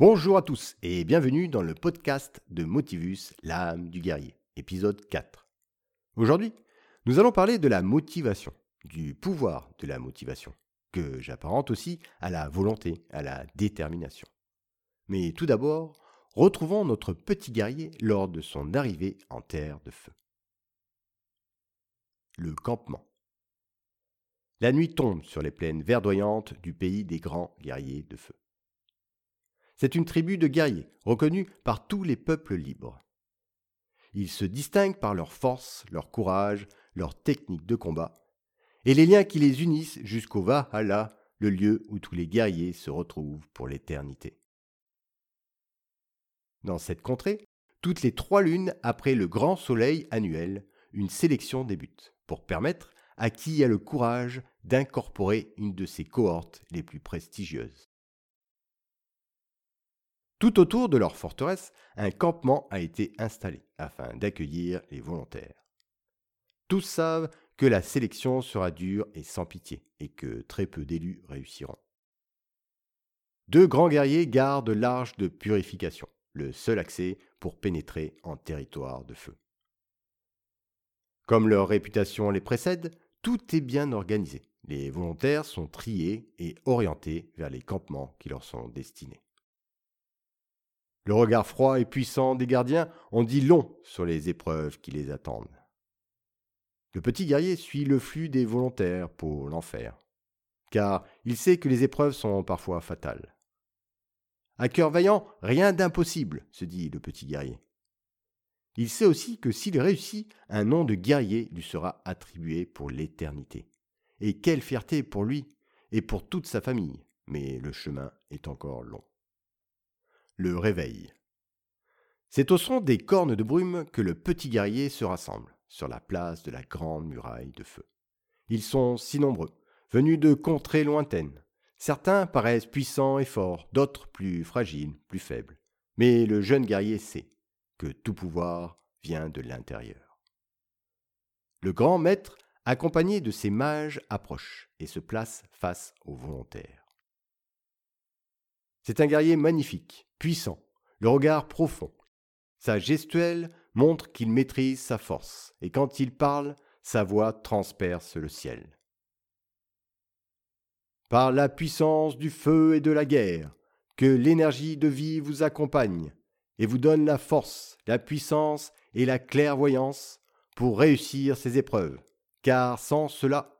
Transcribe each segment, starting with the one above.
Bonjour à tous et bienvenue dans le podcast de Motivus, l'âme du guerrier, épisode 4. Aujourd'hui, nous allons parler de la motivation, du pouvoir de la motivation, que j'apparente aussi à la volonté, à la détermination. Mais tout d'abord, retrouvons notre petit guerrier lors de son arrivée en terre de feu. Le campement. La nuit tombe sur les plaines verdoyantes du pays des grands guerriers de feu. C'est une tribu de guerriers reconnue par tous les peuples libres. Ils se distinguent par leur force, leur courage, leur technique de combat, et les liens qui les unissent jusqu'au Valhalla, le lieu où tous les guerriers se retrouvent pour l'éternité. Dans cette contrée, toutes les trois lunes après le grand soleil annuel, une sélection débute pour permettre à qui a le courage d'incorporer une de ses cohortes les plus prestigieuses. Tout autour de leur forteresse, un campement a été installé afin d'accueillir les volontaires. Tous savent que la sélection sera dure et sans pitié, et que très peu d'élus réussiront. Deux grands guerriers gardent l'arche de purification, le seul accès pour pénétrer en territoire de feu. Comme leur réputation les précède, tout est bien organisé. Les volontaires sont triés et orientés vers les campements qui leur sont destinés. Le regard froid et puissant des gardiens en dit long sur les épreuves qui les attendent. Le petit guerrier suit le flux des volontaires pour l'enfer, car il sait que les épreuves sont parfois fatales. À cœur vaillant, rien d'impossible, se dit le petit guerrier. Il sait aussi que s'il réussit, un nom de guerrier lui sera attribué pour l'éternité. Et quelle fierté pour lui et pour toute sa famille, mais le chemin est encore long le réveil. C'est au son des cornes de brume que le petit guerrier se rassemble sur la place de la grande muraille de feu. Ils sont si nombreux, venus de contrées lointaines. Certains paraissent puissants et forts, d'autres plus fragiles, plus faibles. Mais le jeune guerrier sait que tout pouvoir vient de l'intérieur. Le grand maître, accompagné de ses mages, approche et se place face aux volontaires. C'est un guerrier magnifique, puissant, le regard profond. Sa gestuelle montre qu'il maîtrise sa force, et quand il parle, sa voix transperce le ciel. Par la puissance du feu et de la guerre, que l'énergie de vie vous accompagne et vous donne la force, la puissance et la clairvoyance pour réussir ces épreuves, car sans cela,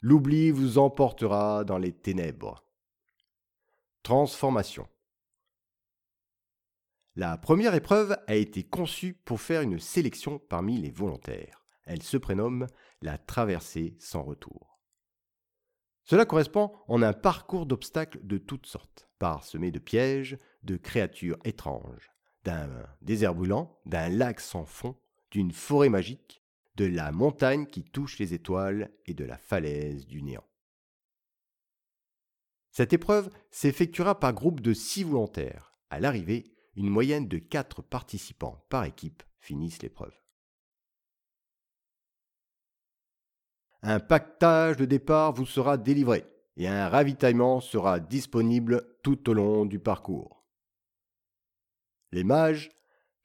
l'oubli vous emportera dans les ténèbres. Transformation. La première épreuve a été conçue pour faire une sélection parmi les volontaires. Elle se prénomme la traversée sans retour. Cela correspond en un parcours d'obstacles de toutes sortes, parsemé de pièges, de créatures étranges, d'un désert brûlant, d'un lac sans fond, d'une forêt magique, de la montagne qui touche les étoiles et de la falaise du néant. Cette épreuve s'effectuera par groupe de six volontaires. À l'arrivée, une moyenne de 4 participants par équipe finissent l'épreuve. Un pactage de départ vous sera délivré et un ravitaillement sera disponible tout au long du parcours. Les mages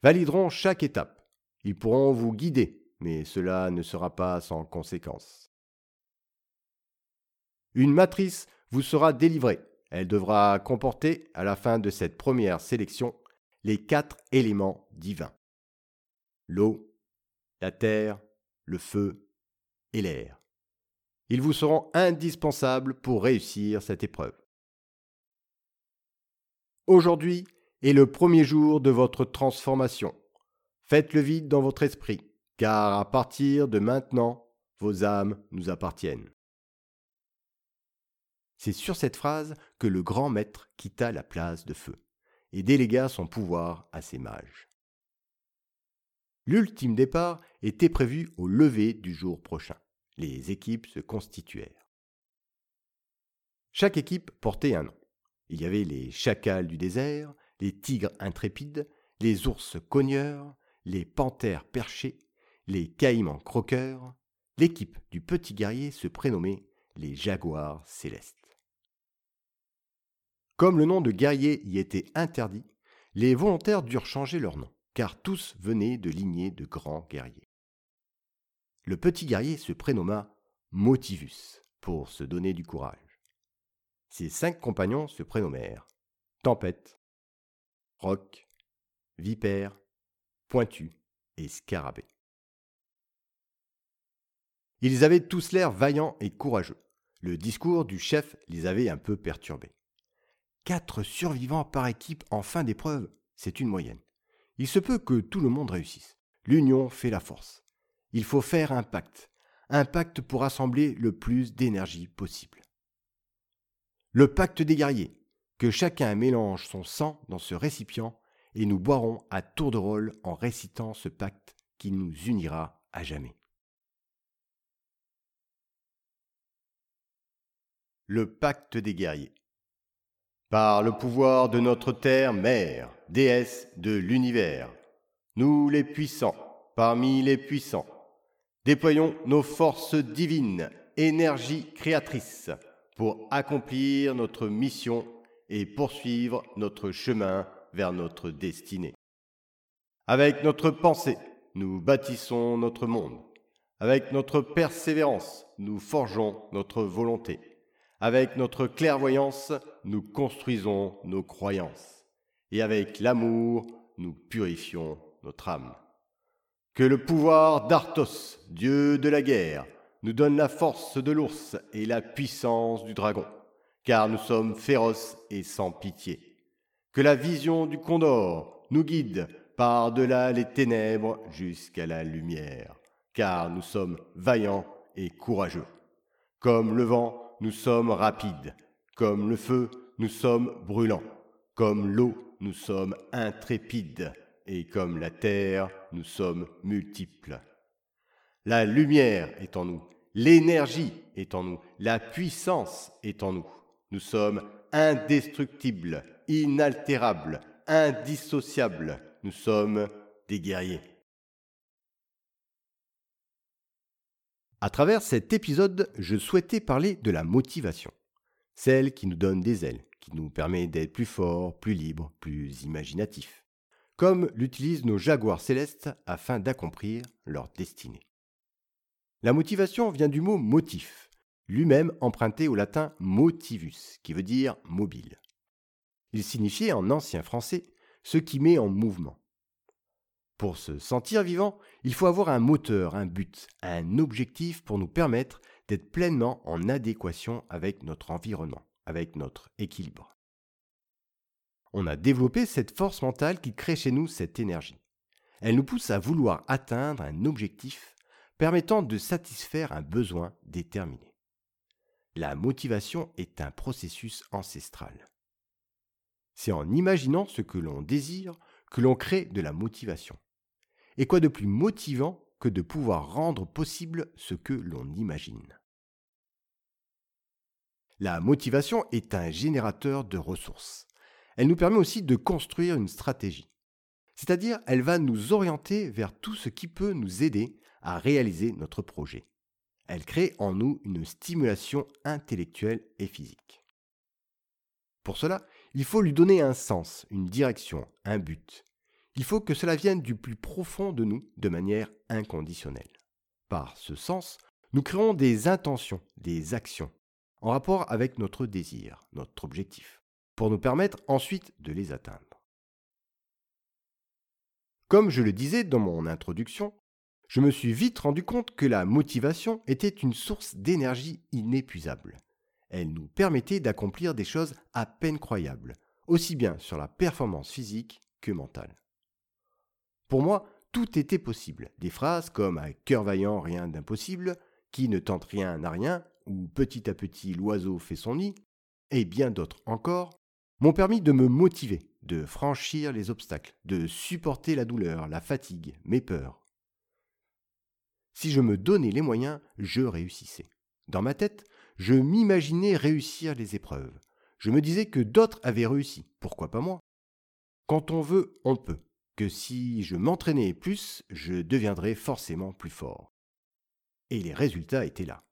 valideront chaque étape. Ils pourront vous guider, mais cela ne sera pas sans conséquence. Une matrice vous sera délivrée. Elle devra comporter, à la fin de cette première sélection, les quatre éléments divins. L'eau, la terre, le feu et l'air. Ils vous seront indispensables pour réussir cette épreuve. Aujourd'hui est le premier jour de votre transformation. Faites le vide dans votre esprit, car à partir de maintenant, vos âmes nous appartiennent. C'est sur cette phrase que le grand maître quitta la place de feu et délégua son pouvoir à ses mages. L'ultime départ était prévu au lever du jour prochain. Les équipes se constituèrent. Chaque équipe portait un nom. Il y avait les chacals du désert, les tigres intrépides, les ours cogneurs, les panthères perchés, les caïmans croqueurs. L'équipe du petit guerrier se prénommait les jaguars célestes. Comme le nom de guerrier y était interdit, les volontaires durent changer leur nom, car tous venaient de lignées de grands guerriers. Le petit guerrier se prénomma Motivus, pour se donner du courage. Ses cinq compagnons se prénommèrent Tempête, Roc, Vipère, Pointu et Scarabée. Ils avaient tous l'air vaillants et courageux. Le discours du chef les avait un peu perturbés. Quatre survivants par équipe en fin d'épreuve, c'est une moyenne. Il se peut que tout le monde réussisse. L'union fait la force. Il faut faire un pacte. Un pacte pour rassembler le plus d'énergie possible. Le pacte des guerriers. Que chacun mélange son sang dans ce récipient et nous boirons à tour de rôle en récitant ce pacte qui nous unira à jamais. Le pacte des guerriers. Par le pouvoir de notre terre mère, déesse de l'univers, nous les puissants, parmi les puissants, déployons nos forces divines, énergie créatrice, pour accomplir notre mission et poursuivre notre chemin vers notre destinée. Avec notre pensée, nous bâtissons notre monde. Avec notre persévérance, nous forgeons notre volonté. Avec notre clairvoyance, nous construisons nos croyances. Et avec l'amour, nous purifions notre âme. Que le pouvoir d'Arthos, dieu de la guerre, nous donne la force de l'ours et la puissance du dragon, car nous sommes féroces et sans pitié que la vision du Condor nous guide par-delà les ténèbres jusqu'à la lumière, car nous sommes vaillants et courageux. Comme le vent, nous sommes rapides, comme le feu, nous sommes brûlants, comme l'eau, nous sommes intrépides, et comme la terre, nous sommes multiples. La lumière est en nous, l'énergie est en nous, la puissance est en nous. Nous sommes indestructibles inaltérable, indissociable. Nous sommes des guerriers. À travers cet épisode, je souhaitais parler de la motivation, celle qui nous donne des ailes, qui nous permet d'être plus forts, plus libres, plus imaginatifs, comme l'utilisent nos jaguars célestes afin d'accomplir leur destinée. La motivation vient du mot motif, lui-même emprunté au latin motivus, qui veut dire mobile. Il signifiait en ancien français ce qui met en mouvement. Pour se sentir vivant, il faut avoir un moteur, un but, un objectif pour nous permettre d'être pleinement en adéquation avec notre environnement, avec notre équilibre. On a développé cette force mentale qui crée chez nous cette énergie. Elle nous pousse à vouloir atteindre un objectif permettant de satisfaire un besoin déterminé. La motivation est un processus ancestral. C'est en imaginant ce que l'on désire que l'on crée de la motivation. Et quoi de plus motivant que de pouvoir rendre possible ce que l'on imagine? La motivation est un générateur de ressources. Elle nous permet aussi de construire une stratégie. C'est-à-dire, elle va nous orienter vers tout ce qui peut nous aider à réaliser notre projet. Elle crée en nous une stimulation intellectuelle et physique. Pour cela, il faut lui donner un sens, une direction, un but. Il faut que cela vienne du plus profond de nous de manière inconditionnelle. Par ce sens, nous créons des intentions, des actions, en rapport avec notre désir, notre objectif, pour nous permettre ensuite de les atteindre. Comme je le disais dans mon introduction, je me suis vite rendu compte que la motivation était une source d'énergie inépuisable. Elle nous permettait d'accomplir des choses à peine croyables, aussi bien sur la performance physique que mentale. Pour moi, tout était possible. Des phrases comme à cœur vaillant, rien d'impossible, qui ne tente rien n'a rien, ou petit à petit l'oiseau fait son nid, et bien d'autres encore, m'ont permis de me motiver, de franchir les obstacles, de supporter la douleur, la fatigue, mes peurs. Si je me donnais les moyens, je réussissais. Dans ma tête, je m'imaginais réussir les épreuves. Je me disais que d'autres avaient réussi, pourquoi pas moi? Quand on veut, on peut, si je m'entraînais plus, je deviendrais forcément plus fort. Et les résultats étaient là.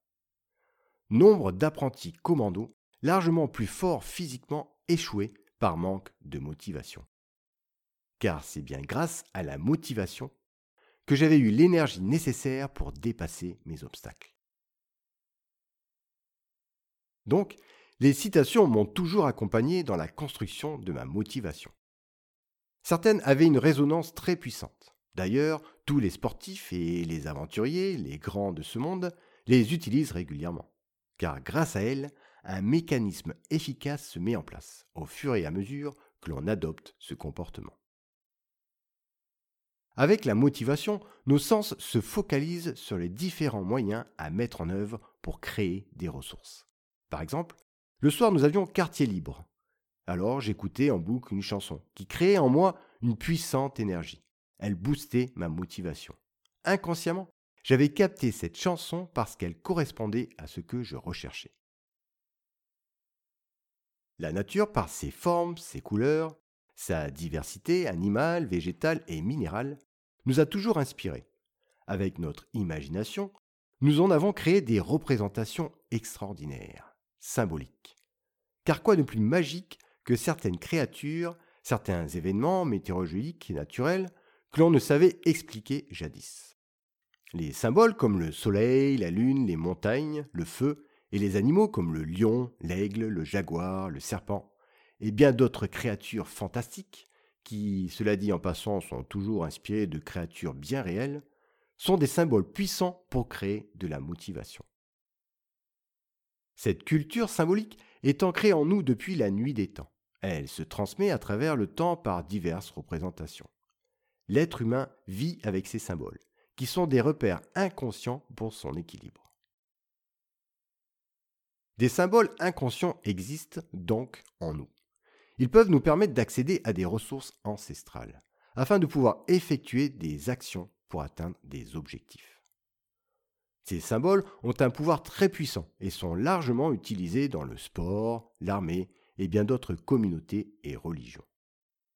Nombre d'apprentis commandos, largement plus forts physiquement, échoué par manque de motivation. Car c'est bien grâce à la motivation que j'avais eu l'énergie nécessaire pour dépasser mes obstacles. Donc, les citations m'ont toujours accompagné dans la construction de ma motivation. Certaines avaient une résonance très puissante. D'ailleurs, tous les sportifs et les aventuriers, les grands de ce monde, les utilisent régulièrement. Car grâce à elles, un mécanisme efficace se met en place au fur et à mesure que l'on adopte ce comportement. Avec la motivation, nos sens se focalisent sur les différents moyens à mettre en œuvre pour créer des ressources. Par exemple, le soir nous avions quartier libre. Alors j'écoutais en boucle une chanson qui créait en moi une puissante énergie. Elle boostait ma motivation. Inconsciemment, j'avais capté cette chanson parce qu'elle correspondait à ce que je recherchais. La nature, par ses formes, ses couleurs, sa diversité animale, végétale et minérale, nous a toujours inspirés. Avec notre imagination, nous en avons créé des représentations extraordinaires, symboliques. Car quoi de plus magique certaines créatures, certains événements météorologiques et naturels que l'on ne savait expliquer jadis Les symboles comme le soleil, la lune, les montagnes, le feu, et les animaux comme le lion, l'aigle, le jaguar, le serpent, et bien d'autres créatures fantastiques, qui, cela dit en passant, sont toujours inspirées de créatures bien réelles, sont des symboles puissants pour créer de la motivation. Cette culture symbolique est ancrée en nous depuis la nuit des temps. Elle se transmet à travers le temps par diverses représentations. L'être humain vit avec ces symboles, qui sont des repères inconscients pour son équilibre. Des symboles inconscients existent donc en nous. Ils peuvent nous permettre d'accéder à des ressources ancestrales, afin de pouvoir effectuer des actions pour atteindre des objectifs. Ces symboles ont un pouvoir très puissant et sont largement utilisés dans le sport, l'armée et bien d'autres communautés et religions.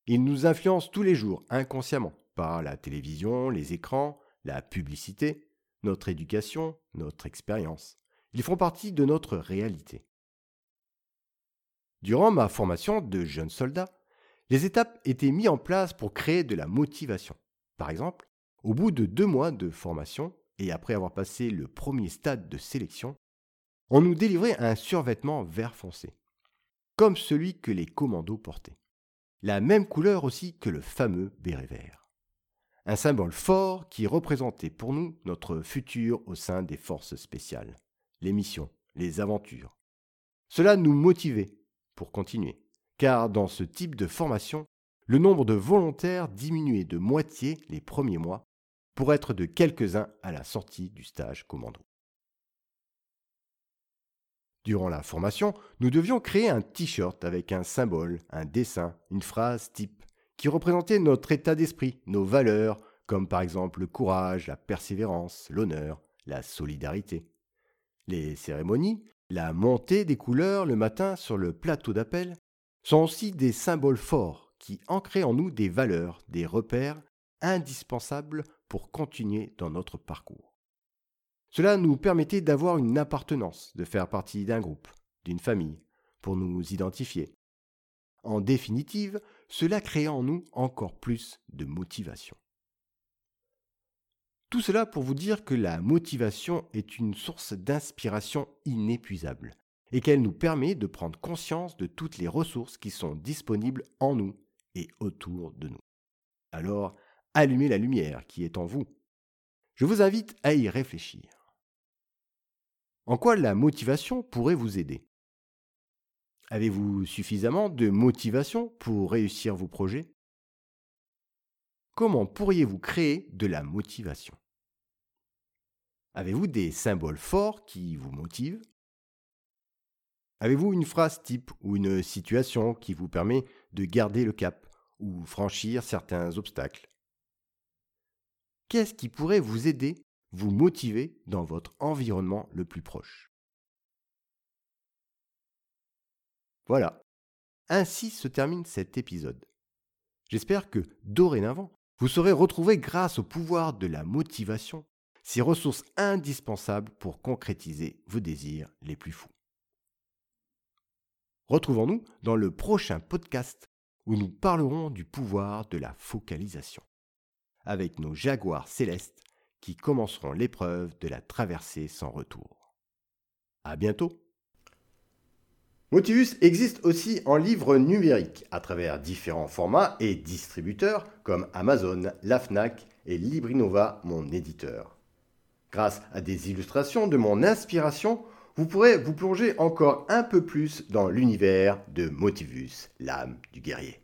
Ils nous influencent tous les jours inconsciemment par la télévision, les écrans, la publicité, notre éducation, notre expérience. Ils font partie de notre réalité. Durant ma formation de jeune soldat, les étapes étaient mises en place pour créer de la motivation. Par exemple, au bout de deux mois de formation et après avoir passé le premier stade de sélection, on nous délivrait un survêtement vert foncé, comme celui que les commandos portaient. La même couleur aussi que le fameux béret vert. Un symbole fort qui représentait pour nous notre futur au sein des forces spéciales, les missions, les aventures. Cela nous motivait pour continuer, car dans ce type de formation, le nombre de volontaires diminuait de moitié les premiers mois pour être de quelques-uns à la sortie du stage commando. Durant la formation, nous devions créer un t-shirt avec un symbole, un dessin, une phrase type, qui représentait notre état d'esprit, nos valeurs, comme par exemple le courage, la persévérance, l'honneur, la solidarité. Les cérémonies la montée des couleurs le matin sur le plateau d'appel sont aussi des symboles forts qui ancraient en nous des valeurs, des repères indispensables pour continuer dans notre parcours. Cela nous permettait d'avoir une appartenance, de faire partie d'un groupe, d'une famille, pour nous identifier. En définitive, cela créait en nous encore plus de motivation. Tout cela pour vous dire que la motivation est une source d'inspiration inépuisable et qu'elle nous permet de prendre conscience de toutes les ressources qui sont disponibles en nous et autour de nous. Alors, allumez la lumière qui est en vous. Je vous invite à y réfléchir. En quoi la motivation pourrait vous aider? Avez-vous suffisamment de motivation pour réussir vos projets? Comment pourriez-vous créer de la motivation? Avez-vous des symboles forts qui vous motivent? Avez-vous une phrase type ou une situation qui vous permet de garder le cap ou franchir certains obstacles? Qu'est-ce qui pourrait vous aider, vous motiver dans votre environnement le plus proche Voilà, ainsi se termine cet épisode. J'espère que dorénavant, vous saurez retrouver grâce au pouvoir de la motivation ces ressources indispensables pour concrétiser vos désirs les plus fous. Retrouvons-nous dans le prochain podcast où nous parlerons du pouvoir de la focalisation, avec nos jaguars célestes qui commenceront l'épreuve de la traversée sans retour. À bientôt! Motivus existe aussi en livre numérique à travers différents formats et distributeurs comme Amazon, la Fnac et Librinova, mon éditeur. Grâce à des illustrations de mon inspiration, vous pourrez vous plonger encore un peu plus dans l'univers de Motivus, l'âme du guerrier.